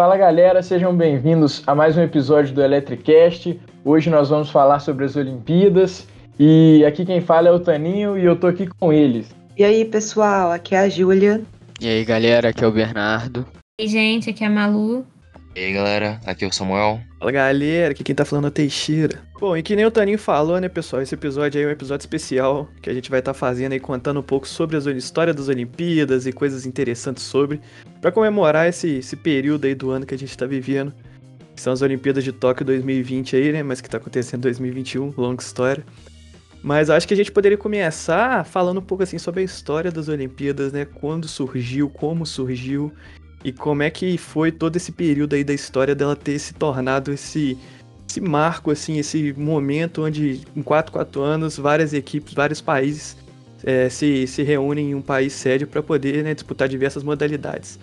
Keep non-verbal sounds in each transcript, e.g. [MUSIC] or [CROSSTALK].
Fala galera, sejam bem-vindos a mais um episódio do Electricast. Hoje nós vamos falar sobre as Olimpíadas e aqui quem fala é o Taninho e eu tô aqui com eles. E aí pessoal, aqui é a Júlia. E aí galera, aqui é o Bernardo. E gente, aqui é a Malu. E aí galera, aqui é o Samuel. Fala galera, aqui quem tá falando é o Teixeira. Bom, e que nem o Taninho falou, né, pessoal? Esse episódio aí é um episódio especial que a gente vai estar tá fazendo aí, contando um pouco sobre a história das Olimpíadas e coisas interessantes sobre, para comemorar esse, esse período aí do ano que a gente tá vivendo, que são as Olimpíadas de Tóquio 2020 aí, né, mas que tá acontecendo em 2021, longa história. Mas acho que a gente poderia começar falando um pouco assim sobre a história das Olimpíadas, né? Quando surgiu, como surgiu e como é que foi todo esse período aí da história dela ter se tornado esse esse marco assim, esse momento onde em 4, 4 anos várias equipes, vários países é, se, se reúnem em um país sede para poder né, disputar diversas modalidades.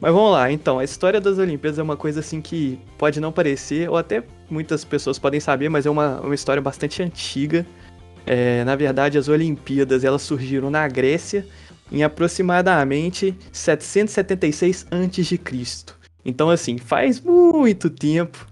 Mas vamos lá, então, a história das Olimpíadas é uma coisa assim que pode não parecer, ou até muitas pessoas podem saber, mas é uma, uma história bastante antiga. É, na verdade, as Olimpíadas elas surgiram na Grécia em aproximadamente 776 a.C. Então, assim, faz muito tempo.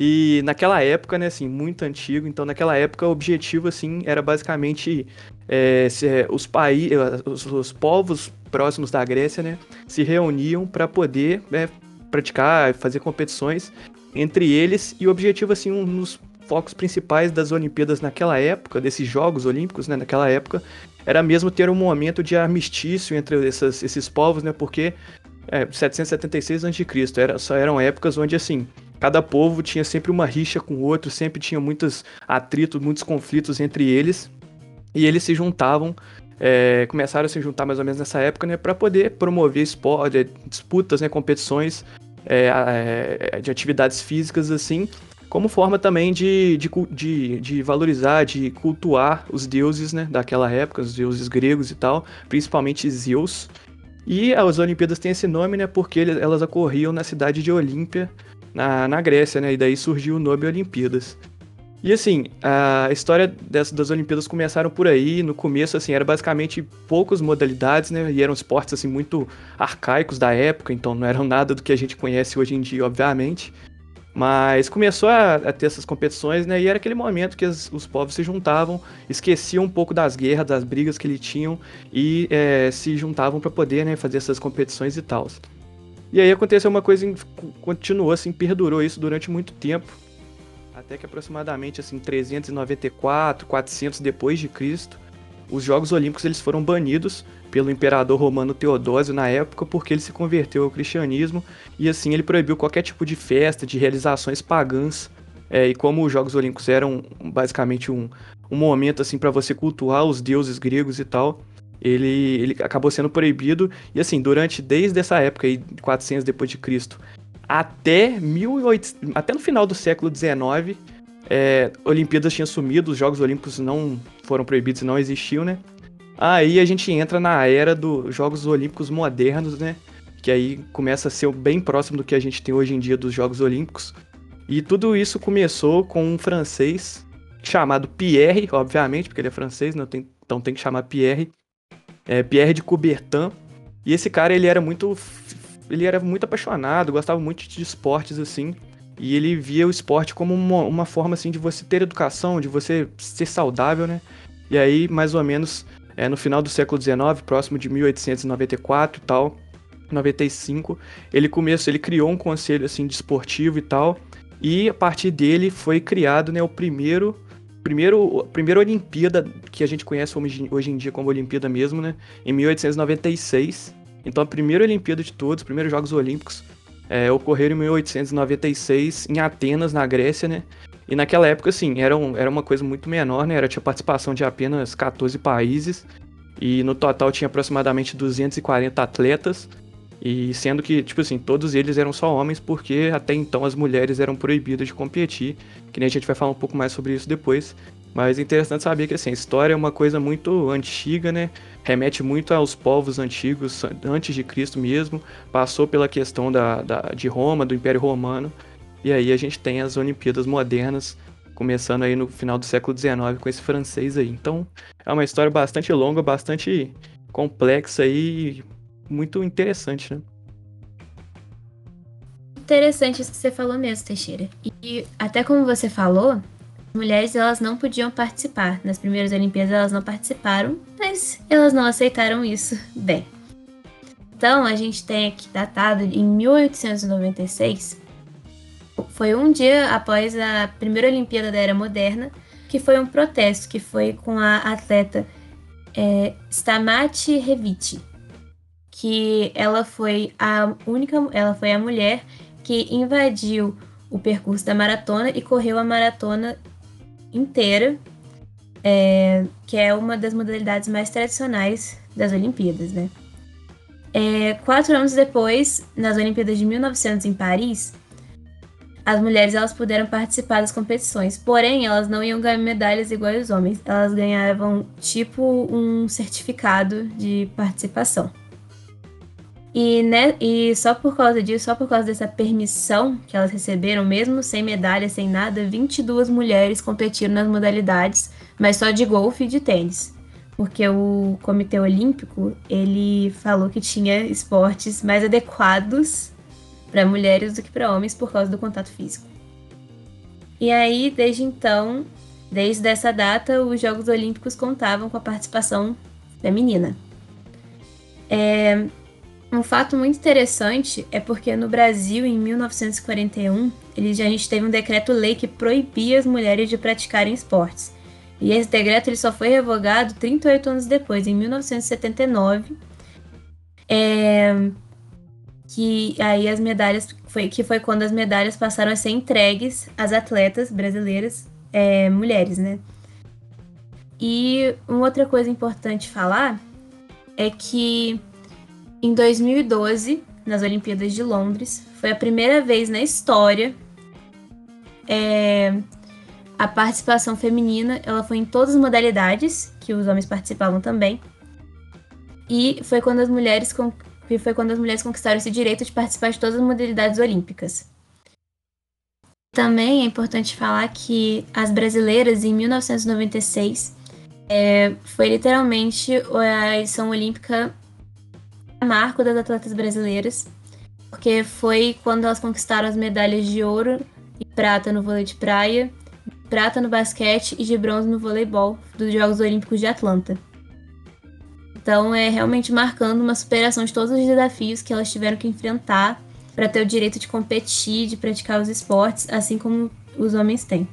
E naquela época, né, assim, muito antigo, então naquela época o objetivo, assim, era basicamente é, se, é, os, países, os, os, povos próximos da Grécia, né, se reuniam para poder né, praticar, fazer competições entre eles, e o objetivo, assim, um dos focos principais das Olimpíadas naquela época, desses Jogos Olímpicos, né, naquela época, era mesmo ter um momento de armistício entre essas, esses povos, né, porque é, 776 a.C. Era, só eram épocas onde, assim, cada povo tinha sempre uma rixa com o outro, sempre tinha muitos atritos, muitos conflitos entre eles, e eles se juntavam, é, começaram a se juntar mais ou menos nessa época, né, para poder promover esporte, disputas, né, competições é, é, de atividades físicas, assim, como forma também de, de, de, de, valorizar, de cultuar os deuses né, daquela época, os deuses gregos e tal, principalmente Zeus. E as Olimpíadas têm esse nome né, porque elas ocorriam na cidade de Olímpia, na, na Grécia, né, e daí surgiu o nome Olimpíadas. E assim, a história das, das Olimpíadas começaram por aí, no começo assim, era basicamente poucas modalidades, né, e eram esportes assim muito arcaicos da época, então não eram nada do que a gente conhece hoje em dia, obviamente. Mas começou a, a, ter essas competições, né? E era aquele momento que as, os povos se juntavam, esqueciam um pouco das guerras, das brigas que eles tinham e é, se juntavam para poder né, fazer essas competições e tal. E aí aconteceu uma coisa, continuou assim, perdurou isso durante muito tempo, até que aproximadamente assim 394, 400 depois de Cristo, os Jogos Olímpicos eles foram banidos pelo imperador romano Teodósio na época porque ele se converteu ao cristianismo e assim ele proibiu qualquer tipo de festa, de realizações pagãs. É, e como os Jogos Olímpicos eram basicamente um, um momento assim para você cultuar os deuses gregos e tal, ele, ele acabou sendo proibido e assim durante desde essa época aí 400 depois de Cristo até 1800, até no final do século 19 é, Olimpíadas tinham sumido, os Jogos Olímpicos não foram proibidos, não existiam, né? Aí a gente entra na era dos Jogos Olímpicos modernos, né? Que aí começa a ser bem próximo do que a gente tem hoje em dia dos Jogos Olímpicos. E tudo isso começou com um francês chamado Pierre, obviamente, porque ele é francês, né? então tem que chamar Pierre. É, Pierre de Coubertin. E esse cara, ele era muito ele era muito apaixonado, gostava muito de esportes assim. E ele via o esporte como uma, uma forma assim de você ter educação, de você ser saudável, né? E aí, mais ou menos, é, no final do século XIX, próximo de 1894 e tal, 95, ele começou, ele criou um conselho assim desportivo e tal, e a partir dele foi criado, né, o primeiro primeiro, primeira Olimpíada que a gente conhece hoje, hoje em dia como Olimpíada mesmo, né, em 1896. Então a primeira Olimpíada de todos, os primeiros Jogos Olímpicos é, ocorreram em 1896 em Atenas, na Grécia, né? E naquela época, assim, era, um, era uma coisa muito menor, né? Era, tinha participação de apenas 14 países. E no total tinha aproximadamente 240 atletas. E sendo que, tipo assim, todos eles eram só homens, porque até então as mulheres eram proibidas de competir. Que nem a gente vai falar um pouco mais sobre isso depois. Mas é interessante saber que assim, a história é uma coisa muito antiga, né? Remete muito aos povos antigos, antes de Cristo mesmo. Passou pela questão da, da, de Roma, do Império Romano. E aí a gente tem as Olimpíadas modernas, começando aí no final do século XIX com esse francês aí. Então é uma história bastante longa, bastante complexa e muito interessante, né? interessante isso que você falou mesmo, Teixeira. E até como você falou, mulheres elas não podiam participar. Nas primeiras Olimpíadas elas não participaram, mas elas não aceitaram isso bem. Então a gente tem aqui datado em 1896, foi um dia após a primeira Olimpíada da Era Moderna, que foi um protesto que foi com a atleta é, Stamati Reviti, que ela foi a única, ela foi a mulher que invadiu o percurso da maratona e correu a maratona inteira, é, que é uma das modalidades mais tradicionais das Olimpíadas, né? É, quatro anos depois, nas Olimpíadas de 1900 em Paris, as mulheres elas puderam participar das competições, porém elas não iam ganhar medalhas igual os homens, elas ganhavam tipo um certificado de participação. E, né, e só por causa disso, só por causa dessa permissão que elas receberam, mesmo sem medalha, sem nada, 22 mulheres competiram nas modalidades, mas só de golfe e de tênis. Porque o Comitê Olímpico, ele falou que tinha esportes mais adequados para mulheres do que para homens por causa do contato físico. E aí, desde então, desde essa data, os Jogos Olímpicos contavam com a participação feminina. É, um fato muito interessante é porque no Brasil, em 1941, ele, a gente teve um decreto-lei que proibia as mulheres de praticarem esportes. E esse decreto ele só foi revogado 38 anos depois, em 1979. É, que aí as medalhas foi que foi quando as medalhas passaram a ser entregues às atletas brasileiras é, mulheres, né? E uma outra coisa importante falar é que em 2012, nas Olimpíadas de Londres, foi a primeira vez na história é, a participação feminina. Ela foi em todas as modalidades que os homens participavam também. E foi quando as mulheres foi quando as mulheres conquistaram esse direito de participar de todas as modalidades olímpicas. Também é importante falar que as brasileiras, em 1996, é, foi literalmente a edição olímpica marco das atletas brasileiras, porque foi quando elas conquistaram as medalhas de ouro e prata no vôlei de praia, prata no basquete e de bronze no voleibol dos Jogos Olímpicos de Atlanta. Então é realmente marcando uma superação de todos os desafios que elas tiveram que enfrentar para ter o direito de competir, de praticar os esportes, assim como os homens têm.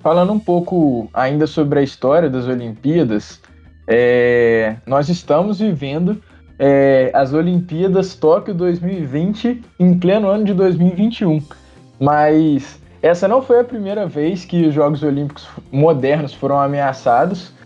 Falando um pouco ainda sobre a história das Olimpíadas, é, nós estamos vivendo é, as Olimpíadas Tóquio 2020 em pleno ano de 2021. Mas essa não foi a primeira vez que os Jogos Olímpicos modernos foram ameaçados,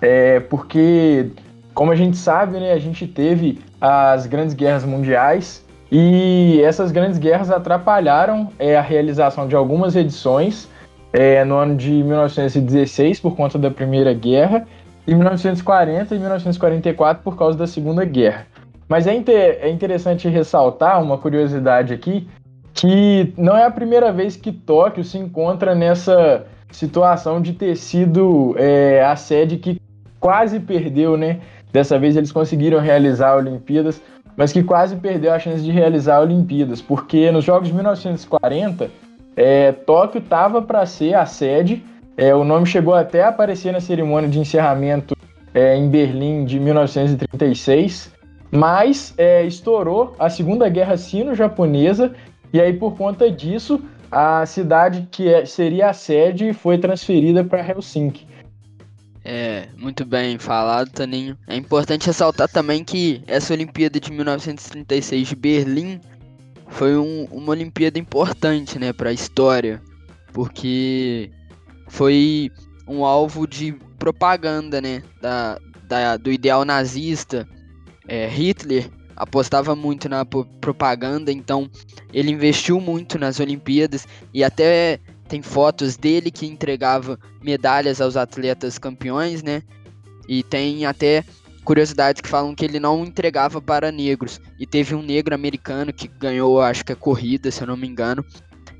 é, porque, como a gente sabe, né, a gente teve as grandes guerras mundiais e essas grandes guerras atrapalharam é, a realização de algumas edições é, no ano de 1916 por conta da Primeira Guerra em 1940 e 1944 por causa da Segunda Guerra. Mas é, inter é interessante ressaltar uma curiosidade aqui, que não é a primeira vez que Tóquio se encontra nessa situação de ter sido é, a sede que quase perdeu, né? Dessa vez eles conseguiram realizar a Olimpíadas, mas que quase perdeu a chance de realizar a Olimpíadas, porque nos Jogos de 1940, é, Tóquio estava para ser a sede é, o nome chegou até a aparecer na cerimônia de encerramento é, em Berlim de 1936, mas é, estourou a Segunda Guerra Sino-Japonesa e aí por conta disso a cidade que é, seria a sede foi transferida para Helsinki. É, muito bem falado, Taninho. É importante ressaltar também que essa Olimpíada de 1936 de Berlim foi um, uma Olimpíada importante, né, para a história, porque foi um alvo de propaganda, né? Da, da do ideal nazista. É, Hitler apostava muito na propaganda, então ele investiu muito nas Olimpíadas e até tem fotos dele que entregava medalhas aos atletas campeões, né? E tem até curiosidades que falam que ele não entregava para negros. E teve um negro americano que ganhou, acho que a corrida, se eu não me engano,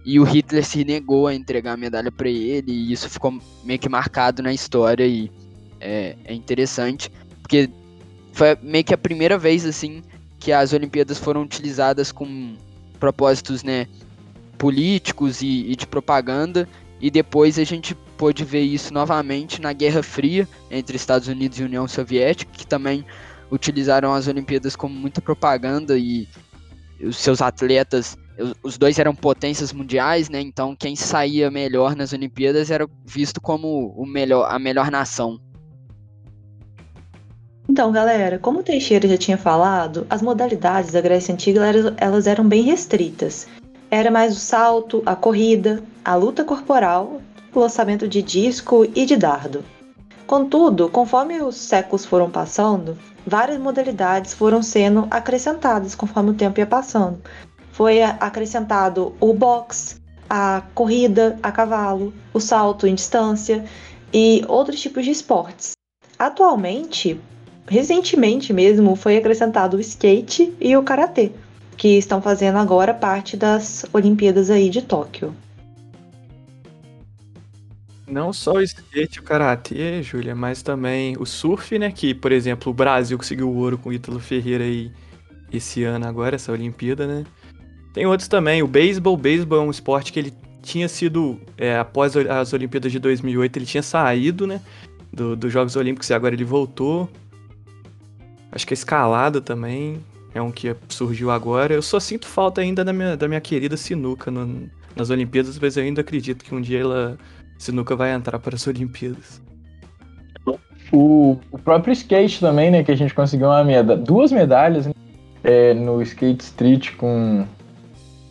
e o Hitler se negou a entregar a medalha para ele, e isso ficou meio que marcado na história, e é, é interessante, porque foi meio que a primeira vez, assim, que as Olimpíadas foram utilizadas com propósitos né, políticos e, e de propaganda, e depois a gente pôde ver isso novamente na Guerra Fria entre Estados Unidos e União Soviética, que também utilizaram as Olimpíadas como muita propaganda e os seus atletas, os dois eram potências mundiais, né? Então quem saía melhor nas Olimpíadas era visto como o melhor, a melhor nação. Então, galera, como o Teixeira já tinha falado, as modalidades da Grécia Antiga elas eram bem restritas. Era mais o salto, a corrida, a luta corporal, o lançamento de disco e de dardo. Contudo, conforme os séculos foram passando, várias modalidades foram sendo acrescentadas conforme o tempo ia passando. Foi acrescentado o boxe, a corrida a cavalo, o salto em distância e outros tipos de esportes. Atualmente, recentemente mesmo foi acrescentado o skate e o karatê, que estão fazendo agora parte das Olimpíadas aí de Tóquio. Não só o skate o karatê, Júlia, mas também o surf, né? Que, por exemplo, o Brasil conseguiu o ouro com o Ítalo Ferreira aí esse ano agora, essa Olimpíada, né? Tem outros também. O beisebol, o beisebol é um esporte que ele tinha sido, é, após as Olimpíadas de 2008, ele tinha saído, né? Do, dos Jogos Olímpicos e agora ele voltou. Acho que a escalada também é um que surgiu agora. Eu só sinto falta ainda da minha, da minha querida sinuca no, nas Olimpíadas, mas eu ainda acredito que um dia ela, sinuca vai entrar para as Olimpíadas. O, o próprio skate também, né? Que a gente conseguiu uma medalha, duas medalhas né, é, no skate street com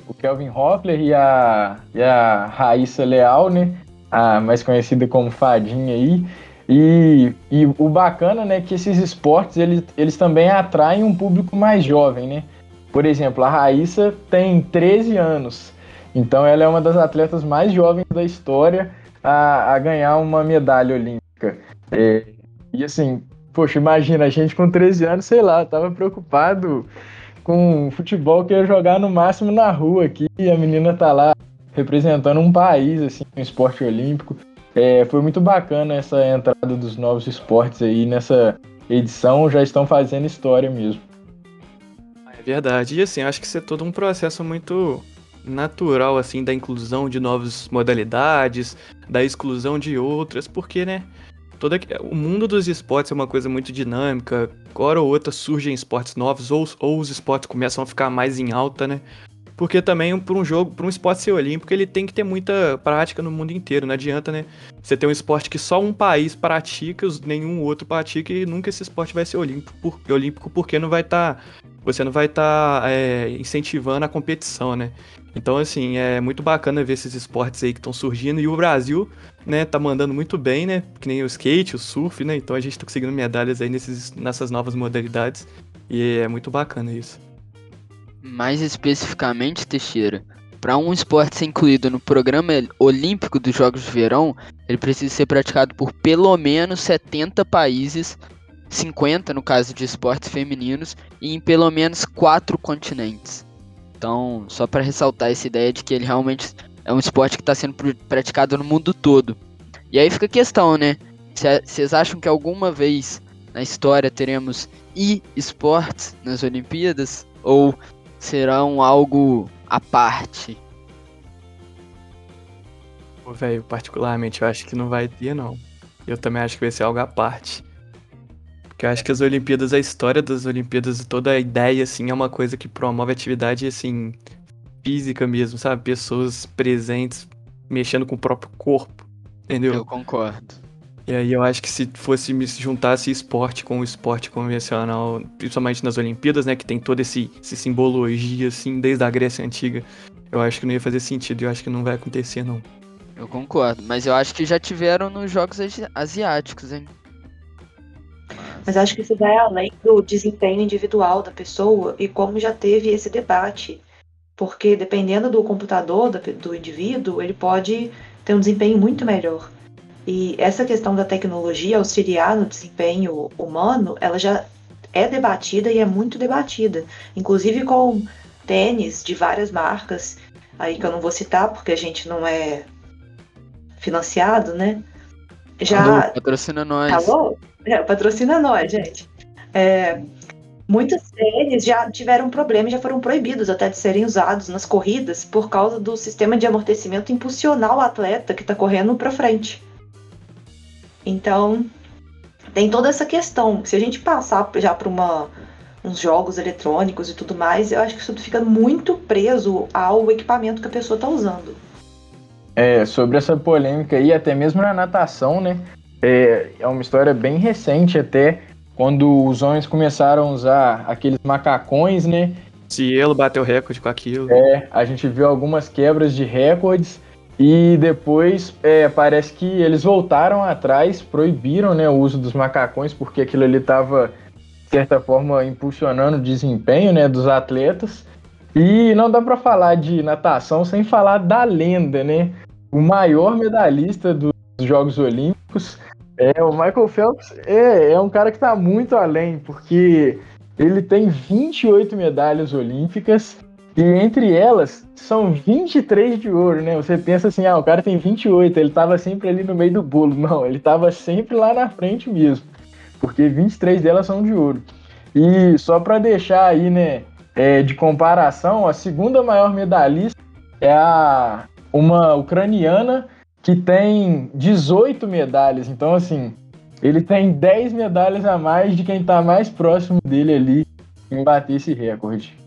o Kelvin Hoffler e a, e a Raíssa Leal, né? A mais conhecida como Fadinha aí. E, e o bacana, né, que esses esportes, eles, eles também atraem um público mais jovem, né? Por exemplo, a Raíssa tem 13 anos, então ela é uma das atletas mais jovens da história a, a ganhar uma medalha olímpica. É, e assim, poxa, imagina, a gente com 13 anos, sei lá, tava preocupado com futebol que ia jogar no máximo na rua aqui, e a menina tá lá representando um país, assim, no esporte olímpico. É, foi muito bacana essa entrada dos novos esportes aí nessa edição, já estão fazendo história mesmo. É verdade, e assim, acho que isso é todo um processo muito natural, assim, da inclusão de novas modalidades, da exclusão de outras, porque, né, toda, o mundo dos esportes é uma coisa muito dinâmica, hora ou outra surgem esportes novos, ou, ou os esportes começam a ficar mais em alta, né, porque também para um jogo, para um esporte ser olímpico, ele tem que ter muita prática no mundo inteiro. Não adianta, né? Você ter um esporte que só um país pratica, nenhum outro pratica e nunca esse esporte vai ser olímpico, por, olímpico porque não vai estar, tá, você não vai estar tá, é, incentivando a competição, né? Então, assim, é muito bacana ver esses esportes aí que estão surgindo. E o Brasil, né, tá mandando muito bem, né? Que nem o skate, o surf, né? Então a gente tá conseguindo medalhas aí nesses, nessas novas modalidades. E é muito bacana isso. Mais especificamente, Teixeira, para um esporte ser incluído no programa olímpico dos Jogos de Verão, ele precisa ser praticado por pelo menos 70 países, 50 no caso de esportes femininos, e em pelo menos 4 continentes. Então, só para ressaltar essa ideia de que ele realmente é um esporte que está sendo praticado no mundo todo. E aí fica a questão, né? Vocês acham que alguma vez na história teremos e-esportes nas Olimpíadas? Ou serão algo à parte? Velho, particularmente eu acho que não vai ter, não. Eu também acho que vai ser algo à parte. Porque eu acho que as Olimpíadas, a história das Olimpíadas, toda a ideia, assim, é uma coisa que promove atividade, assim, física mesmo, sabe? Pessoas presentes, mexendo com o próprio corpo, entendeu? Eu concordo. E aí eu acho que se fosse me juntasse esporte com o esporte convencional, principalmente nas Olimpíadas, né, que tem toda esse, esse simbologia, assim, desde a Grécia Antiga, eu acho que não ia fazer sentido, eu acho que não vai acontecer, não. Eu concordo, mas eu acho que já tiveram nos Jogos Asiáticos, hein? Mas acho que isso vai além do desempenho individual da pessoa e como já teve esse debate. Porque dependendo do computador do indivíduo, ele pode ter um desempenho muito melhor. E essa questão da tecnologia auxiliar no desempenho humano, ela já é debatida e é muito debatida. Inclusive com tênis de várias marcas, aí que eu não vou citar porque a gente não é financiado, né? Já. Alô, patrocina nós. Alô? É, patrocina nós, gente. É, Muitos deles já tiveram problemas, já foram proibidos até de serem usados nas corridas por causa do sistema de amortecimento impulsionar o atleta que está correndo para frente. Então, tem toda essa questão. Se a gente passar já para uma uns jogos eletrônicos e tudo mais, eu acho que isso fica muito preso ao equipamento que a pessoa está usando. É, sobre essa polêmica aí, até mesmo na natação, né? É, é uma história bem recente até, quando os homens começaram a usar aqueles macacões, né? Cielo bateu recorde com aquilo. É, a gente viu algumas quebras de recordes e depois é, parece que eles voltaram atrás, proibiram né, o uso dos macacões, porque aquilo ali estava, de certa forma, impulsionando o desempenho né, dos atletas. E não dá para falar de natação sem falar da lenda, né? O maior medalhista dos Jogos Olímpicos. É, o Michael Phelps é, é um cara que está muito além, porque ele tem 28 medalhas olímpicas e entre elas, são 23 de ouro, né? Você pensa assim, ah, o cara tem 28, ele tava sempre ali no meio do bolo. Não, ele tava sempre lá na frente mesmo. Porque 23 delas são de ouro. E só para deixar aí, né, é, de comparação, a segunda maior medalhista é a uma ucraniana que tem 18 medalhas. Então, assim, ele tem 10 medalhas a mais de quem tá mais próximo dele ali em bater esse recorde.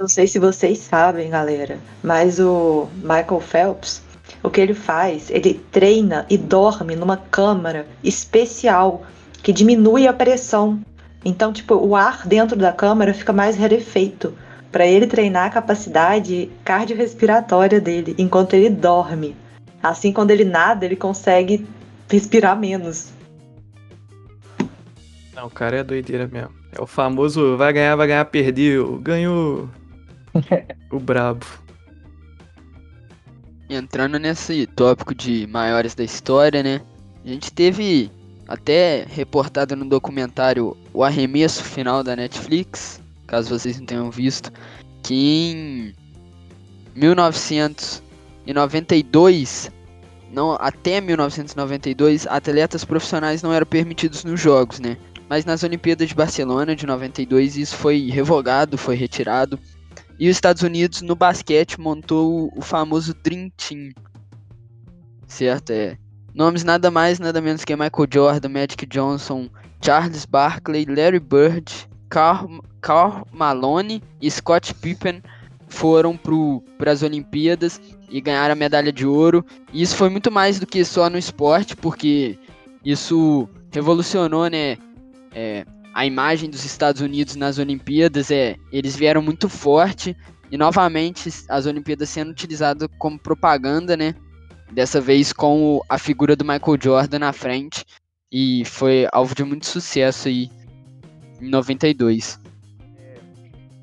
Não sei se vocês sabem, galera, mas o Michael Phelps, o que ele faz? Ele treina e dorme numa câmara especial que diminui a pressão. Então, tipo, o ar dentro da câmara fica mais rarefeito para ele treinar a capacidade cardiorrespiratória dele enquanto ele dorme. Assim, quando ele nada, ele consegue respirar menos. Não, o cara é doideira mesmo. É o famoso vai ganhar, vai ganhar, perdeu. Ganhou. [LAUGHS] o brabo. Entrando nesse tópico de maiores da história, né? A gente teve até reportado no documentário O Arremesso Final da Netflix, caso vocês não tenham visto, que em 1992, não, até 1992, atletas profissionais não eram permitidos nos jogos, né? Mas nas Olimpíadas de Barcelona de 92 isso foi revogado, foi retirado. E os Estados Unidos no basquete montou o famoso Dream Team. Certo? É. Nomes nada mais, nada menos que Michael Jordan, Magic Johnson, Charles Barkley, Larry Bird, Carl, Carl Malone e Scott Pippen foram para as Olimpíadas e ganharam a medalha de ouro. E isso foi muito mais do que só no esporte, porque isso revolucionou, né? É, a imagem dos Estados Unidos nas Olimpíadas é eles vieram muito forte e novamente as Olimpíadas sendo utilizadas como propaganda, né? Dessa vez com a figura do Michael Jordan na frente e foi alvo de muito sucesso aí em 92.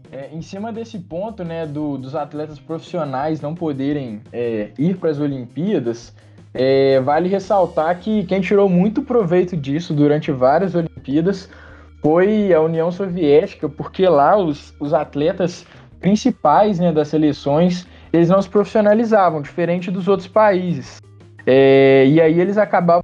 É, em cima desse ponto, né, do, dos atletas profissionais não poderem é, ir para as Olimpíadas, é, vale ressaltar que quem tirou muito proveito disso durante várias Olimpíadas foi a União Soviética, porque lá os, os atletas principais né, das seleções eles não se profissionalizavam, diferente dos outros países. É, e aí eles acabavam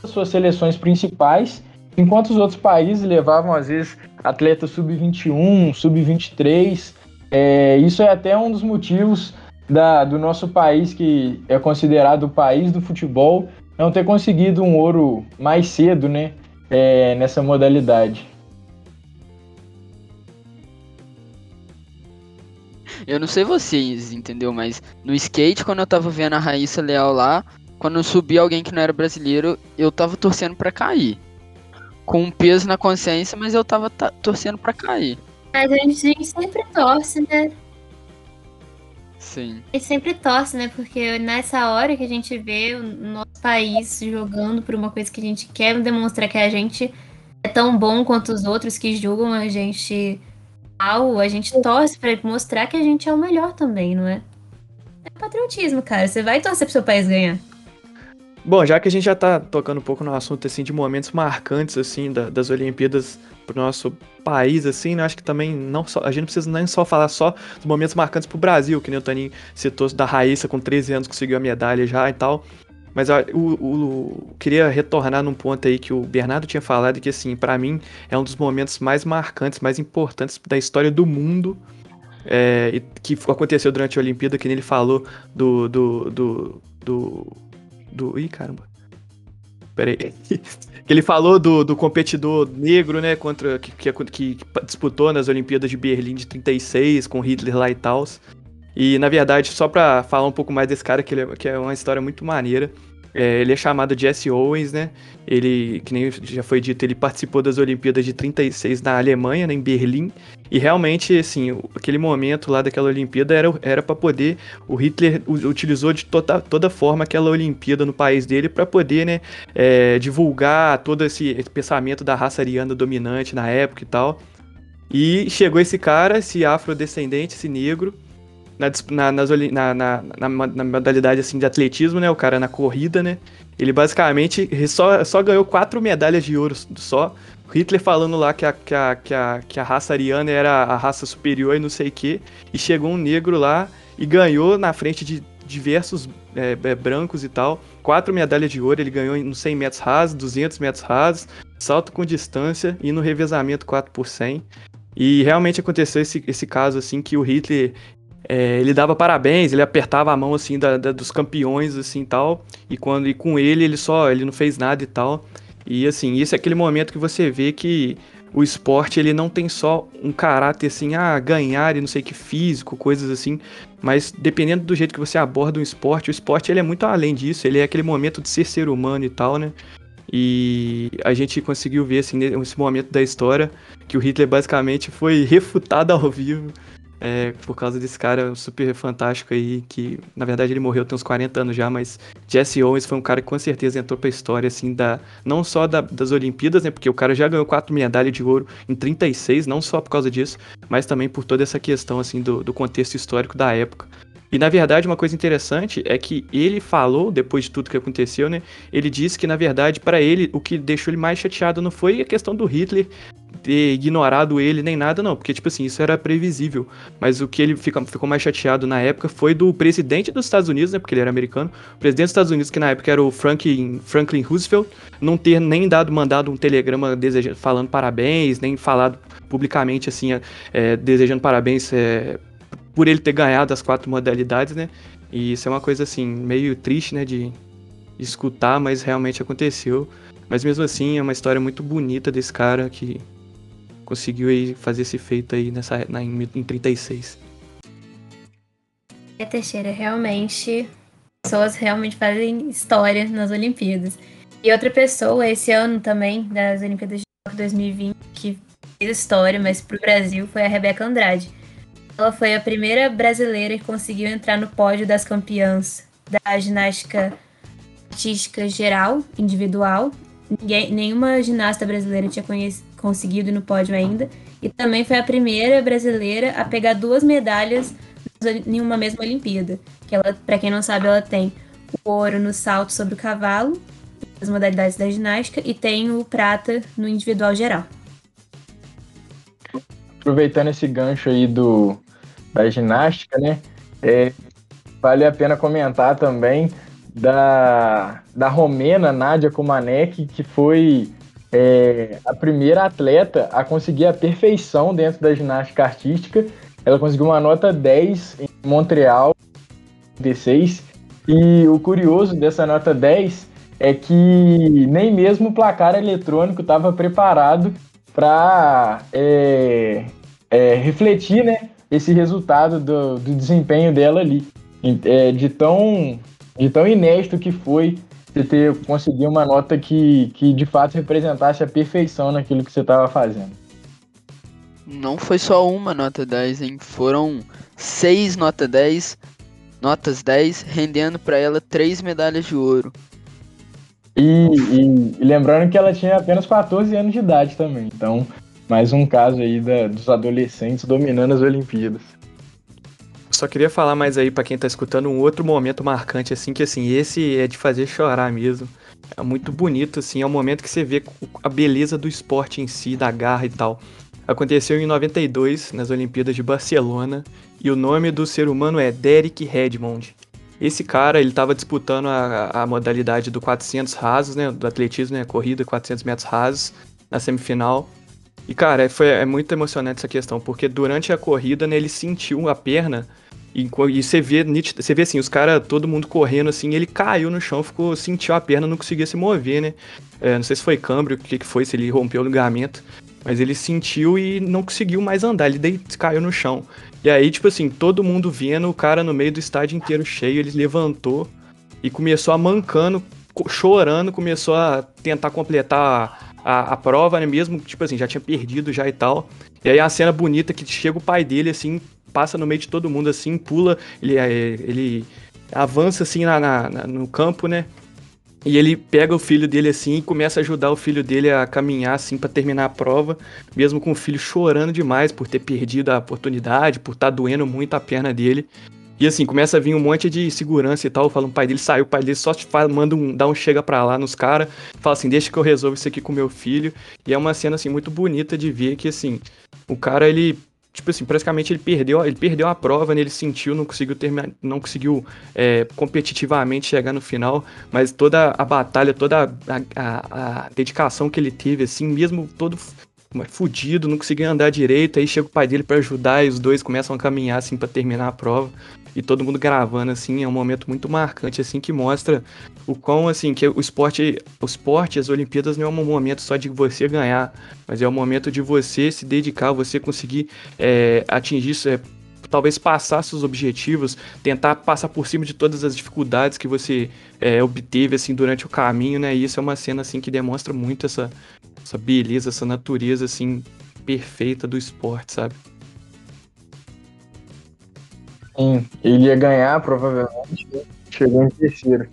com suas seleções principais, enquanto os outros países levavam, às vezes, atletas sub-21, sub-23. É, isso é até um dos motivos da, do nosso país, que é considerado o país do futebol, não ter conseguido um ouro mais cedo né, é, nessa modalidade. Eu não sei vocês, entendeu? Mas no skate, quando eu tava vendo a Raíssa Leal lá, quando subia alguém que não era brasileiro, eu tava torcendo para cair. Com um peso na consciência, mas eu tava torcendo para cair. Mas a gente sempre torce, né? Sim. A gente sempre torce, né? Porque nessa hora que a gente vê o nosso país jogando por uma coisa que a gente quer demonstrar que a gente é tão bom quanto os outros que julgam a gente a gente torce para mostrar que a gente é o melhor também, não é? É patriotismo, cara. Você vai torcer pro seu país ganhar. Bom, já que a gente já tá tocando um pouco no assunto assim de momentos marcantes assim da, das Olimpíadas pro nosso país assim, né? Acho que também não só, a gente não precisa nem só falar só dos momentos marcantes pro Brasil, que nem o Toninho citou da Raíssa com 13 anos conseguiu a medalha já e tal. Mas ó, o, o- queria retornar num ponto aí que o Bernardo tinha falado, que assim, pra mim é um dos momentos mais marcantes, mais importantes da história do mundo. é, que aconteceu durante a Olimpíada, que nem ele falou do. do. do. do. do ih, caramba. Peraí. [LAUGHS] que ele falou do, do competidor negro, né? Contra. Que, que, que disputou nas Olimpíadas de Berlim de 36, com Hitler lá e tal. E, na verdade, só pra falar um pouco mais desse cara, que, ele é, que é uma história muito maneira. é, ele é chamado Jesse Owens, né? Ele, que nem já foi dito, ele participou das Olimpíadas de 36 na Alemanha, né, em Berlim. E realmente, assim, aquele momento lá daquela Olimpíada era, era para poder. O Hitler utilizou de toda, toda forma aquela Olimpíada no país dele para poder, né, é, divulgar todo esse, esse pensamento da raça ariana dominante na época e tal. E chegou esse cara, esse afrodescendente, esse negro, na, na, nas na, na, na modalidade assim, de atletismo, né? O cara na corrida, né? Ele basicamente só, só ganhou quatro medalhas de ouro só. Hitler falando lá que a, que, a, que, a, que a raça ariana era a raça superior e não sei o quê. E chegou um negro lá e ganhou na frente de diversos é, é, brancos e tal. Quatro medalhas de ouro. Ele ganhou nos 100 metros rasos, 200 metros rasos, salto com distância e no revezamento 4 por 100. E realmente aconteceu esse, esse caso assim que o Hitler é, ele dava parabéns, ele apertava a mão assim da, da- dos campeões assim tal, e quando e com ele ele só ele não fez nada e tal. E assim, isso é aquele momento que você vê que o esporte ele não tem só um caráter assim, ah, ganhar e não sei que físico, coisas assim, mas dependendo do jeito que você aborda um esporte, o esporte ele é muito além disso, ele é aquele momento de ser ser humano e tal, né? E a gente conseguiu ver assim nesse momento da história que o Hitler basicamente foi [LAUGHS] refutado ao vivo é, por causa desse cara super fantástico aí, que na verdade ele morreu tem uns 40 anos já, mas Jesse Owens foi um cara que com certeza entrou pra história, assim, da, não só da- das Olimpíadas, né, porque o cara já ganhou quatro medalhas de ouro em 36, não só por causa disso, mas também por toda essa questão, assim, do, do contexto histórico da época. E na verdade, uma coisa interessante é que ele falou, depois de tudo que aconteceu, né? Ele disse que, na verdade, pra ele, o que deixou ele mais chateado não foi a questão do Hitler ter ignorado ele nem nada, não. Porque, tipo assim, isso era previsível. Mas o que ele fica- ficou mais chateado na época foi do presidente dos Estados Unidos, né? Porque ele era americano. O presidente dos Estados Unidos, que na época era o Franklin, Franklin Roosevelt, não ter nem dado, mandado um telegrama desejando, falando parabéns, nem falado publicamente, assim, é, desejando parabéns é, por ele ter ganhado as quatro modalidades, né? E isso é uma coisa, assim, meio triste, né? De, de escutar, mas realmente aconteceu. Mas mesmo assim, é uma história muito bonita desse cara que conseguiu aí fazer esse feito aí nessa, na, em, em 36. É, Teixeira, realmente, pessoas realmente fazem história nas Olimpíadas. E outra pessoa, esse ano também, das Olimpíadas de Tóquio 2020, que fez história, mas pro Brasil, foi a Rebeca Andrade. Ela foi a primeira brasileira que conseguiu entrar no pódio das campeãs da ginástica artística geral, individual. Ninguém, nenhuma ginasta brasileira tinha conseguido no pódio ainda. E também foi a primeira brasileira a pegar duas medalhas em uma mesma Olimpíada. Que ela, para quem não sabe, ela tem o ouro no salto sobre o cavalo, as modalidades da ginástica, e tem o prata no individual geral. aproveitando esse gancho aí do, da ginástica, né? é, vale a pena comentar também da, da romena Nadia Comaneci, que foi é, a primeira atleta a conseguir a perfeição dentro da ginástica artística. Ela conseguiu uma nota 10 em Montreal, 16. E o curioso dessa nota 10 é que nem mesmo o placar eletrônico estava preparado para é, é, refletir né, esse resultado do, do desempenho dela ali. É, de, tão, de tão inédito que foi você ter conseguido uma nota que, que de fato representasse a perfeição naquilo que você estava fazendo. Não foi só uma nota 10, hein? Foram seis nota 10, notas 10, rendendo para ela três medalhas de ouro. E, e- e lembrando que ela tinha apenas 14 anos de idade também. Então, mais um caso aí da- dos adolescentes dominando as Olimpíadas. Só queria falar mais aí pra quem tá escutando um outro momento marcante, assim, que assim, esse é de fazer chorar mesmo. É muito bonito, assim, é o momento que você vê a beleza do esporte em si, da garra e tal. Aconteceu em 92, nas Olimpíadas de Barcelona, e o nome do ser humano é Derek Redmond. Esse cara, ele tava disputando a, a modalidade do 400 rasos, né, do atletismo, né, corrida 400 metros rasos, na semifinal. E, cara, é, foi, é muito emocionante essa questão, porque durante a corrida, né, ele sentiu a perna e, e você vê, você vê assim, os caras, todo mundo correndo assim, ele caiu no chão, ficou, sentiu a perna, não conseguia se mover, né? É, não sei se foi câmbio, o que, que foi, se ele rompeu o ligamento. Mas ele sentiu e não conseguiu mais andar, ele daí caiu no chão. E aí, tipo assim, todo mundo vendo o cara no meio do estádio inteiro cheio, ele levantou e começou a mancando, chorando, começou a tentar completar a, a, prova, né? Mesmo, tipo assim, já tinha perdido já e tal. E aí a cena bonita que chega o pai dele, assim, passa no meio de todo mundo, assim, pula, ele, é, ele avança, assim, na, na, no campo, né? E ele pega o filho dele assim e começa a ajudar o filho dele a caminhar assim para terminar a prova, mesmo com o filho chorando demais por ter perdido a oportunidade, por estar tá doendo muito a perna dele. E assim, começa a vir um monte de segurança e tal, o pai dele saiu, o pai dele só te manda um, dá um chega pra lá nos caras, fala assim, deixa que eu resolvo isso aqui com meu filho. E é uma cena assim muito bonita de ver que assim, o cara ele tipo assim, praticamente ele perdeu, ele perdeu a prova, né? ele sentiu, não conseguiu terminar, não conseguiu é, competitivamente chegar no final, mas toda a batalha, toda a, a, a dedicação que ele teve, assim, mesmo todo fudido, não conseguia andar direito, aí chega o pai dele para ajudar e os dois começam a caminhar assim para terminar a prova e todo mundo gravando assim, é um momento muito marcante assim que mostra o quão assim que o esporte, o esporte, as Olimpíadas não é um momento só de você ganhar, mas é um momento de você se dedicar, você conseguir é, atingir é, talvez passar seus objetivos, tentar passar por cima de todas as dificuldades que você é, obteve assim durante o caminho, né? E isso é uma cena assim que demonstra muito essa, essa beleza, essa natureza assim perfeita do esporte, sabe? Sim, ele ia ganhar, provavelmente, chegou em terceiro.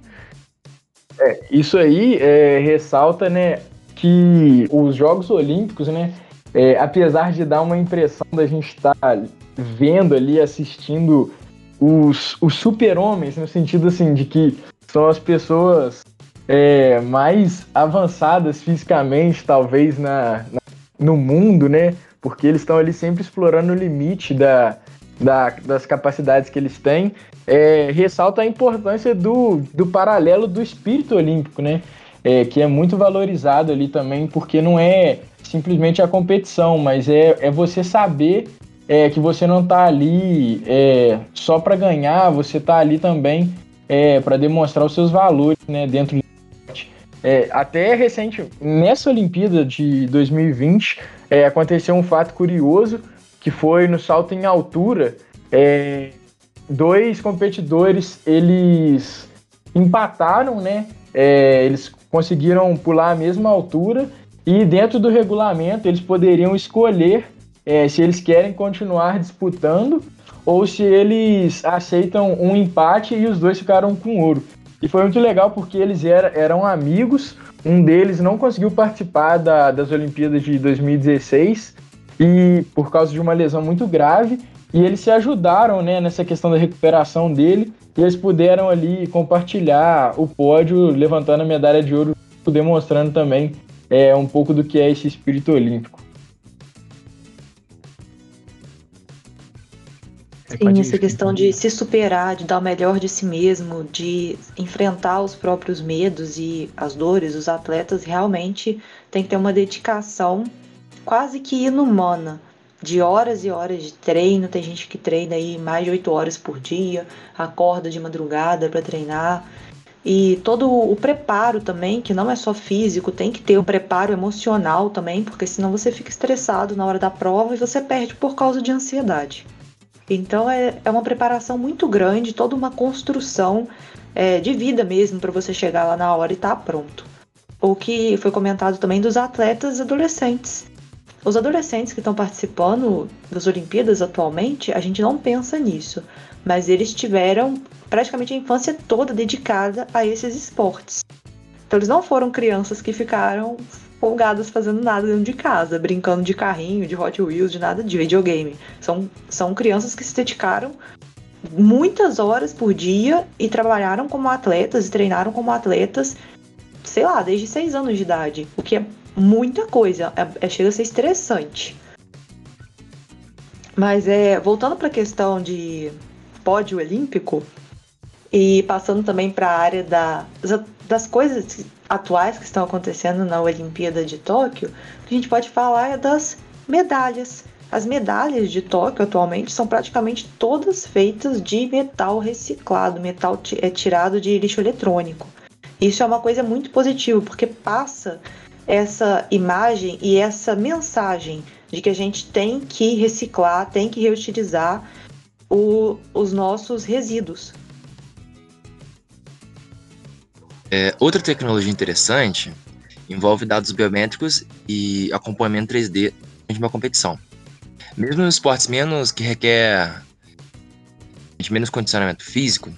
É, isso aí é, ressalta, né, que os Jogos Olímpicos, né, é, apesar de dar uma impressão da gente estar tá vendo ali, assistindo os, os super-homens, no sentido assim, de que são as pessoas é, mais avançadas fisicamente, talvez, na, na, no mundo, né? Porque eles estão ali sempre explorando o limite da, da, das capacidades que eles têm, é, ressalta a importância do, do paralelo do espírito olímpico, né? É, que é muito valorizado ali também, porque não é simplesmente a competição, mas é, é você saber é, que você não está ali é, só para ganhar, você está ali também é, para demonstrar os seus valores né, dentro do esporte. É, até recente, nessa Olimpíada de 2020, é, aconteceu um fato curioso que foi no salto em altura. É, dois competidores eles empataram, né? É, eles conseguiram pular a mesma altura e dentro do regulamento eles poderiam escolher é, se eles querem continuar disputando ou se eles aceitam um empate e os dois ficaram com ouro. E foi muito legal porque eles era, eram amigos. Um deles não conseguiu participar da, das Olimpíadas de 2016 e por causa de uma lesão muito grave. E eles se ajudaram né, nessa questão da recuperação dele. E eles puderam ali compartilhar o pódio, levantando a medalha de ouro, demonstrando também é, um pouco do que é esse espírito olímpico. Sim, essa questão de se superar, de dar o melhor de si mesmo, de enfrentar os próprios medos e as dores, os atletas realmente tem que ter uma dedicação quase que inumana, de horas e horas de treino. Tem gente que treina aí mais de oito horas por dia, acorda de madrugada para treinar. E todo o preparo também, que não é só físico, tem que ter um preparo emocional também, porque senão você fica estressado na hora da prova e você perde por causa de ansiedade. Então é, é uma preparação muito grande, toda uma construção é, de vida mesmo para você chegar lá na hora e estar tá pronto. O que foi comentado também dos atletas adolescentes. Os adolescentes que estão participando das Olimpíadas atualmente, a gente não pensa nisso, mas eles tiveram praticamente a infância toda dedicada a esses esportes. Então eles não foram crianças que ficaram folgadas fazendo nada dentro de casa, brincando de carrinho, de Hot Wheels, de nada de videogame. São, são crianças que se dedicaram muitas horas por dia e trabalharam como atletas e treinaram como atletas, sei lá, desde seis anos de idade, o que é muita coisa. É, é, chega a ser estressante. Mas é voltando para a questão de pódio olímpico, E passando também para a área da, das coisas atuais que estão acontecendo na Olimpíada de Tóquio, a gente pode falar é das medalhas. As medalhas de Tóquio atualmente são praticamente todas feitas de metal reciclado, metal é tirado de lixo eletrônico. Isso é uma coisa muito positiva, porque passa essa imagem e essa mensagem de que a gente tem que reciclar, tem que reutilizar o, os nossos resíduos. É, outra tecnologia interessante envolve dados biométricos e acompanhamento 3D de uma competição. Mesmo nos esportes menos que requer menos condicionamento físico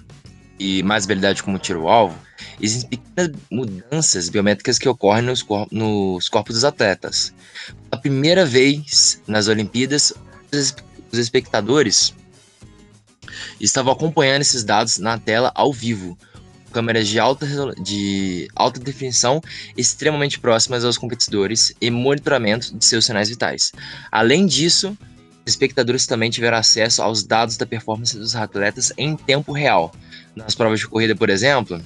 e mais habilidade como tiro-alvo, existem pequenas mudanças biométricas que ocorrem nos, cor nos corpos dos atletas. Pela primeira vez nas Olimpíadas, os espectadores estavam acompanhando esses dados na tela ao vivo, câmeras de alta, de alta definição extremamente próximas aos competidores e monitoramento de seus sinais vitais. Além disso, os espectadores também tiveram acesso aos dados da performance dos atletas em tempo real. Nas provas de corrida, por exemplo,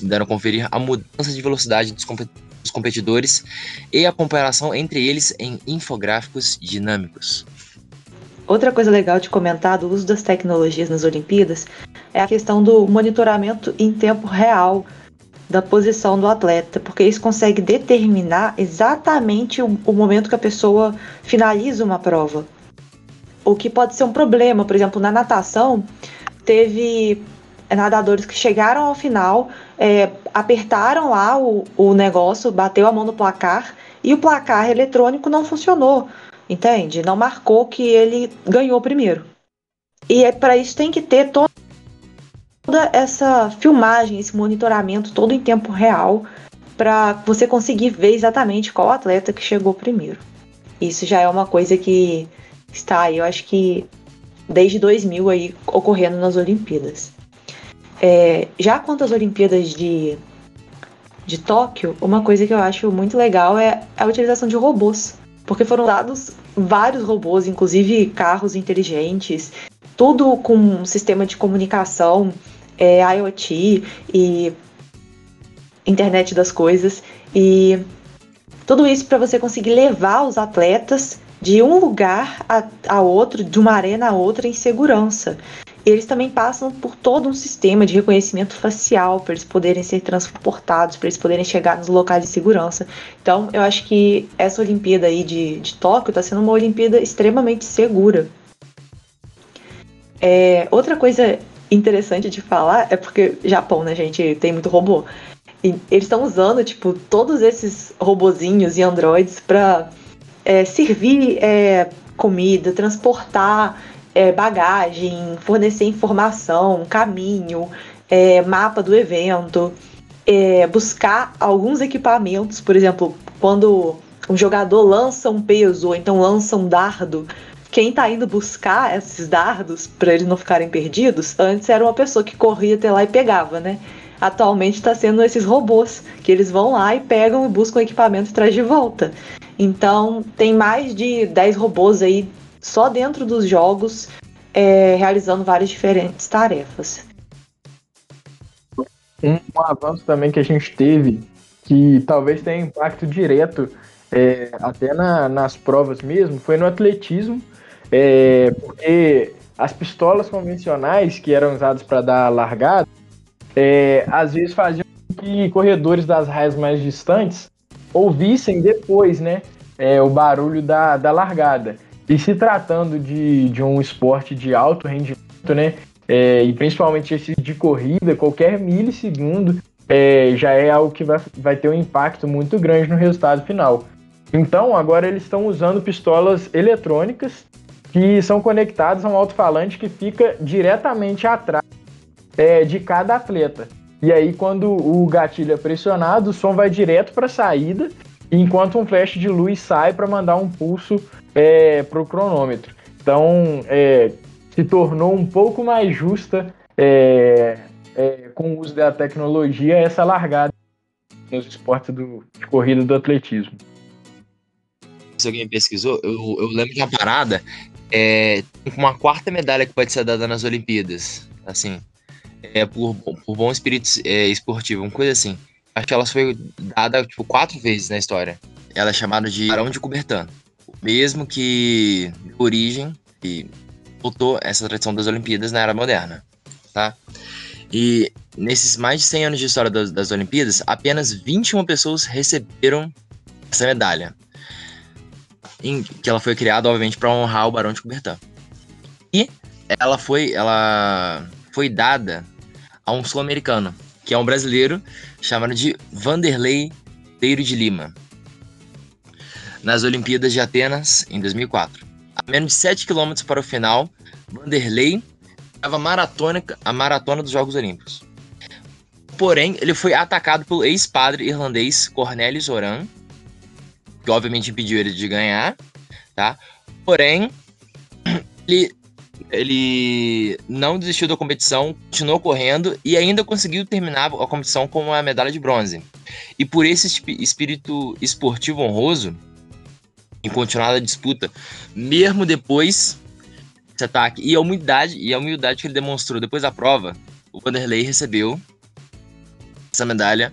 puderam conferir a mudança de velocidade dos, dos competidores e a comparação entre eles em infográficos dinâmicos. Outra coisa legal de comentar do uso das tecnologias nas Olimpíadas é a questão do monitoramento em tempo real da posição do atleta, porque isso consegue determinar exatamente o, o, momento que a pessoa finaliza uma prova. O que pode ser um problema, por exemplo, na natação, teve nadadores que chegaram ao final, é, apertaram lá o, o negócio, bateu a mão no placar e o placar eletrônico não funcionou, entende? Não marcou que ele ganhou primeiro. E é para isso tem que ter toda essa filmagem, esse monitoramento todo em tempo real para você conseguir ver exatamente qual atleta que chegou primeiro. Isso já é uma coisa que está aí, eu acho que desde 2000 aí ocorrendo nas Olimpíadas. É, já quanto às Olimpíadas de, de Tóquio, uma coisa que eu acho muito legal é a utilização de robôs, porque foram dados vários robôs, inclusive carros inteligentes, tudo com um sistema de comunicação é, IoT e internet das coisas e tudo isso para você conseguir levar os atletas de um lugar a, a, outro, de uma arena a outra em segurança. Eles também passam por todo um sistema de reconhecimento facial para eles poderem ser transportados, para eles poderem chegar nos locais de segurança. Então, eu acho que essa Olimpíada aí de, de Tóquio está sendo uma Olimpíada extremamente segura. É, outra coisa interessante de falar é porque Japão, né, gente, tem muito robô. E eles estão usando, tipo, todos esses robozinhos e androids para é, servir é, comida, transportar é, bagagem, fornecer informação, caminho, é, mapa do evento, é, buscar alguns equipamentos, por exemplo, quando um jogador lança um peso ou então lança um dardo, quem tá indo buscar esses dardos para eles não ficarem perdidos, antes era uma pessoa que corria até lá e pegava, né? Atualmente está sendo esses robôs que eles vão lá e pegam e buscam o equipamento e traz de volta. Então tem mais de 10 robôs aí só dentro dos jogos é, realizando várias diferentes tarefas. Um, avanço também que a gente teve, que talvez tenha impacto direto é, até na, nas provas mesmo, foi no atletismo, é, porque as pistolas convencionais que eram usadas para dar largada, é, às vezes faziam que corredores das raias mais distantes ouvissem depois, né, é, o barulho da, da largada. E se tratando de, de um esporte de alto rendimento, né, é, e principalmente esse de corrida, qualquer milissegundo é, já é algo que vai, vai ter um impacto muito grande no resultado final. Então, agora eles estão usando pistolas eletrônicas que são conectados a um alto-falante que fica diretamente atrás é, de cada atleta. E aí, quando o gatilho é pressionado, o som vai direto para a saída, enquanto um flash de luz sai para mandar um pulso é, para o cronômetro. Então, é, se tornou um pouco mais justa é, é, com o uso da tecnologia essa largada nos esportes do, de corrida do atletismo. Se alguém pesquisou, eu, eu lembro de uma parada é, uma quarta medalha que pode ser dada nas Olimpíadas. Assim, é, por, por bom espírito é, esportivo, uma coisa assim. Acho que ela foi dada tipo, quatro vezes na história. Ela é chamada de Barão de Coubertin. Mesmo que deu origem e voltou essa tradição das Olimpíadas na era moderna, tá? E nesses mais de 100 anos de história das, das Olimpíadas, apenas 21 pessoas receberam essa medalha. Em, que ela foi criada, obviamente, para honrar o Barão de Coubertin. E ela foi, ela foi dada a um sul-americano, que é um brasileiro chamado de Vanderlei Teiro de Lima, nas Olimpíadas de Atenas em 2004. A menos de 7 km para o final, Vanderlei estava a maratona dos Jogos Olímpicos. Porém, ele foi atacado pelo ex-padre irlandês Cornelis Oran, que obviamente impediu ele de ganhar, tá? Porém, [CLEARS THROAT] ele ele não desistiu da competição, continuou correndo e ainda conseguiu terminar a competição com uma medalha de bronze. E por esse espírito esportivo honroso, em continuar a disputa, mesmo depois desse ataque, e a humildade, e a humildade que ele demonstrou depois da prova, o Vanderlei recebeu essa medalha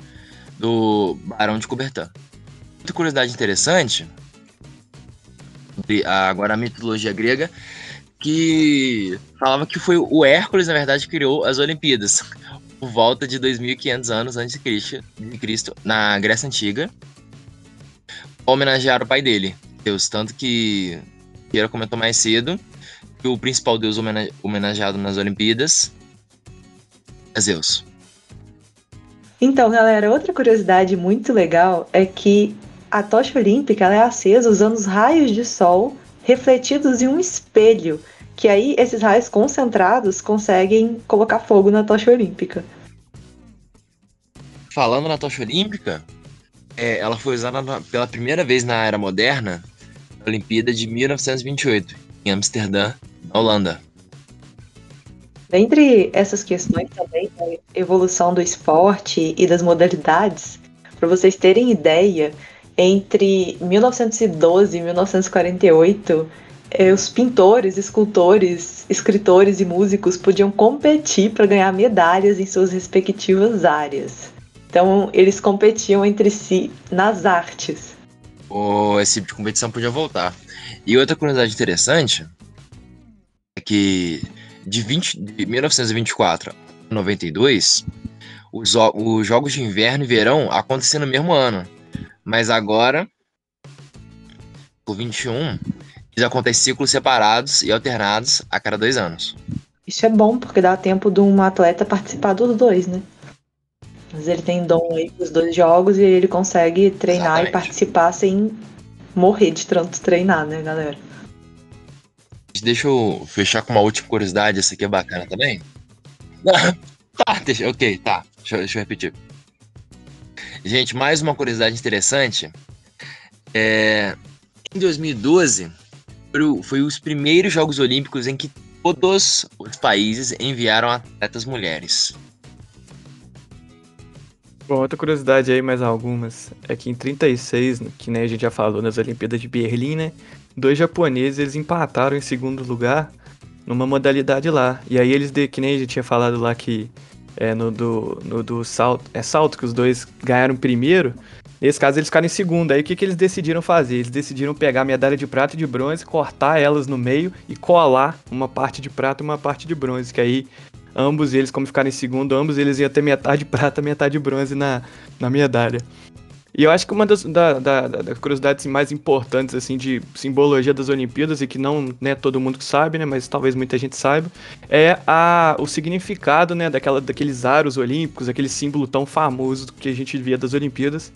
do Barão de Coubertin. Outra curiosidade interessante, agora a mitologia grega, que falava que foi o Hércules, na verdade, que criou as Olimpíadas, por volta de 2.500 anos antes de Cristo, na Grécia Antiga, homenagear o pai dele, Deus. Tanto que Piera comentou mais cedo que o principal deus homenageado nas Olimpíadas é Zeus. Então, galera, outra curiosidade muito legal é que a tocha olímpica é acesa usando os raios de sol refletidos em um espelho, que aí esses raios concentrados conseguem colocar fogo na tocha olímpica. Falando na tocha olímpica, é, ela foi usada na, pela primeira vez na era moderna na Olimpíada de 1928, em Amsterdã, na Holanda. Dentre essas questões também da evolução do esporte e das modalidades, para vocês terem ideia, entre 1912 e 1948, eh, os pintores, escultores, escritores e músicos podiam competir para ganhar medalhas em suas respectivas áreas. Então, eles competiam entre si nas artes. Oh, esse tipo de competição podia voltar. E outra curiosidade interessante é que de, 20, de 1924 a 92, os, os Jogos de Inverno e Verão aconteceram no mesmo ano. Mas agora, o 21, eles acontecem ciclos separados e alternados a cada dois anos. Isso é bom, porque dá tempo de um atleta participar dos dois, né? Mas ele tem dom aí pros dois jogos e ele consegue treinar Exatamente. e participar sem morrer de tanto treinar, né, galera? Deixa eu fechar com uma última curiosidade, essa aqui é bacana também. [LAUGHS] tá, deixa, ok, tá. Deixa, deixa eu repetir. Gente, mais uma curiosidade interessante. É, em 2012, foi, foi os primeiros Jogos Olímpicos em que todos os países enviaram atletas mulheres. Bom, outra curiosidade aí, mais algumas, é que em 36, que né, a gente já falou nas Olimpíadas de Berlim, né, dois japoneses eles empataram em segundo lugar numa modalidade lá. E aí eles, que nem a gente tinha falado lá que é, no do, no do salto, é salto que os dois ganharam primeiro. Nesse caso, eles ficaram em segundo. Aí o que, que eles decidiram fazer? Eles decidiram pegar a medalha de prata e de bronze, cortar elas no meio e colar uma parte de prata e uma parte de bronze. Que aí, ambos eles, como ficaram em segundo, ambos eles iam ter metade de [LAUGHS] prata metade de bronze na, na medalha. E eu acho que uma das, da, da, das curiosidades mais importantes, assim, de simbologia das Olimpíadas, e que não né, todo mundo sabe, né, mas talvez muita gente saiba, é a, o significado, né, daquela, daqueles aros olímpicos, aquele símbolo tão famoso que a gente via das Olimpíadas.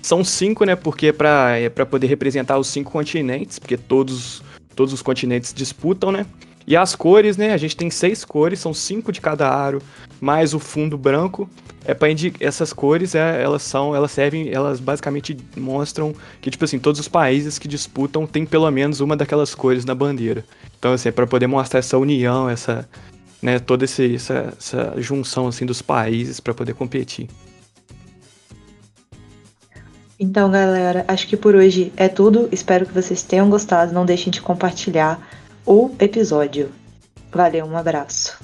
São cinco, né, porque é para é poder representar os cinco continentes, porque todos, todos os continentes disputam, né, e as cores, né? A gente tem seis cores, são cinco de cada aro, mais o fundo branco. É para indicar essas cores, é, elas são, elas servem, elas basicamente mostram que tipo assim, todos os países que disputam têm pelo menos uma daquelas cores na bandeira. Então assim, é para poder mostrar essa união, essa, né, toda esse, essa, essa junção assim dos países para poder competir. Então, galera, acho que por hoje é tudo. Espero que vocês tenham gostado. Não deixem de compartilhar o episódio. Valeu, um abraço.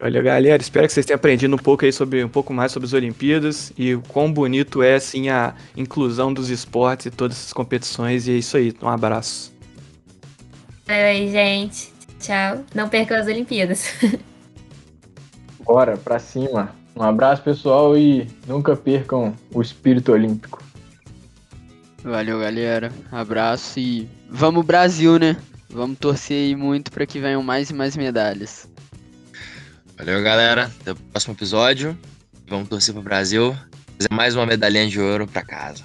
Olha, galera, espero que vocês tenham aprendido um pouco aí sobre um pouco mais sobre as Olimpíadas e o quão bonito é assim a inclusão dos esportes e todas essas competições. E é isso aí. Um abraço. Oi, gente. Tchau. Não percam as Olimpíadas. [LAUGHS] Bora, pra cima. Um abraço, pessoal, e nunca percam o espírito olímpico. Valeu, galera. Abraço e vamos Brasil, né? Vamos torcer aí muito para que venham mais e mais medalhas. Valeu, galera. Até o próximo episódio. Vamos torcer pro Brasil. Fazer mais uma medalhinha de ouro para casa.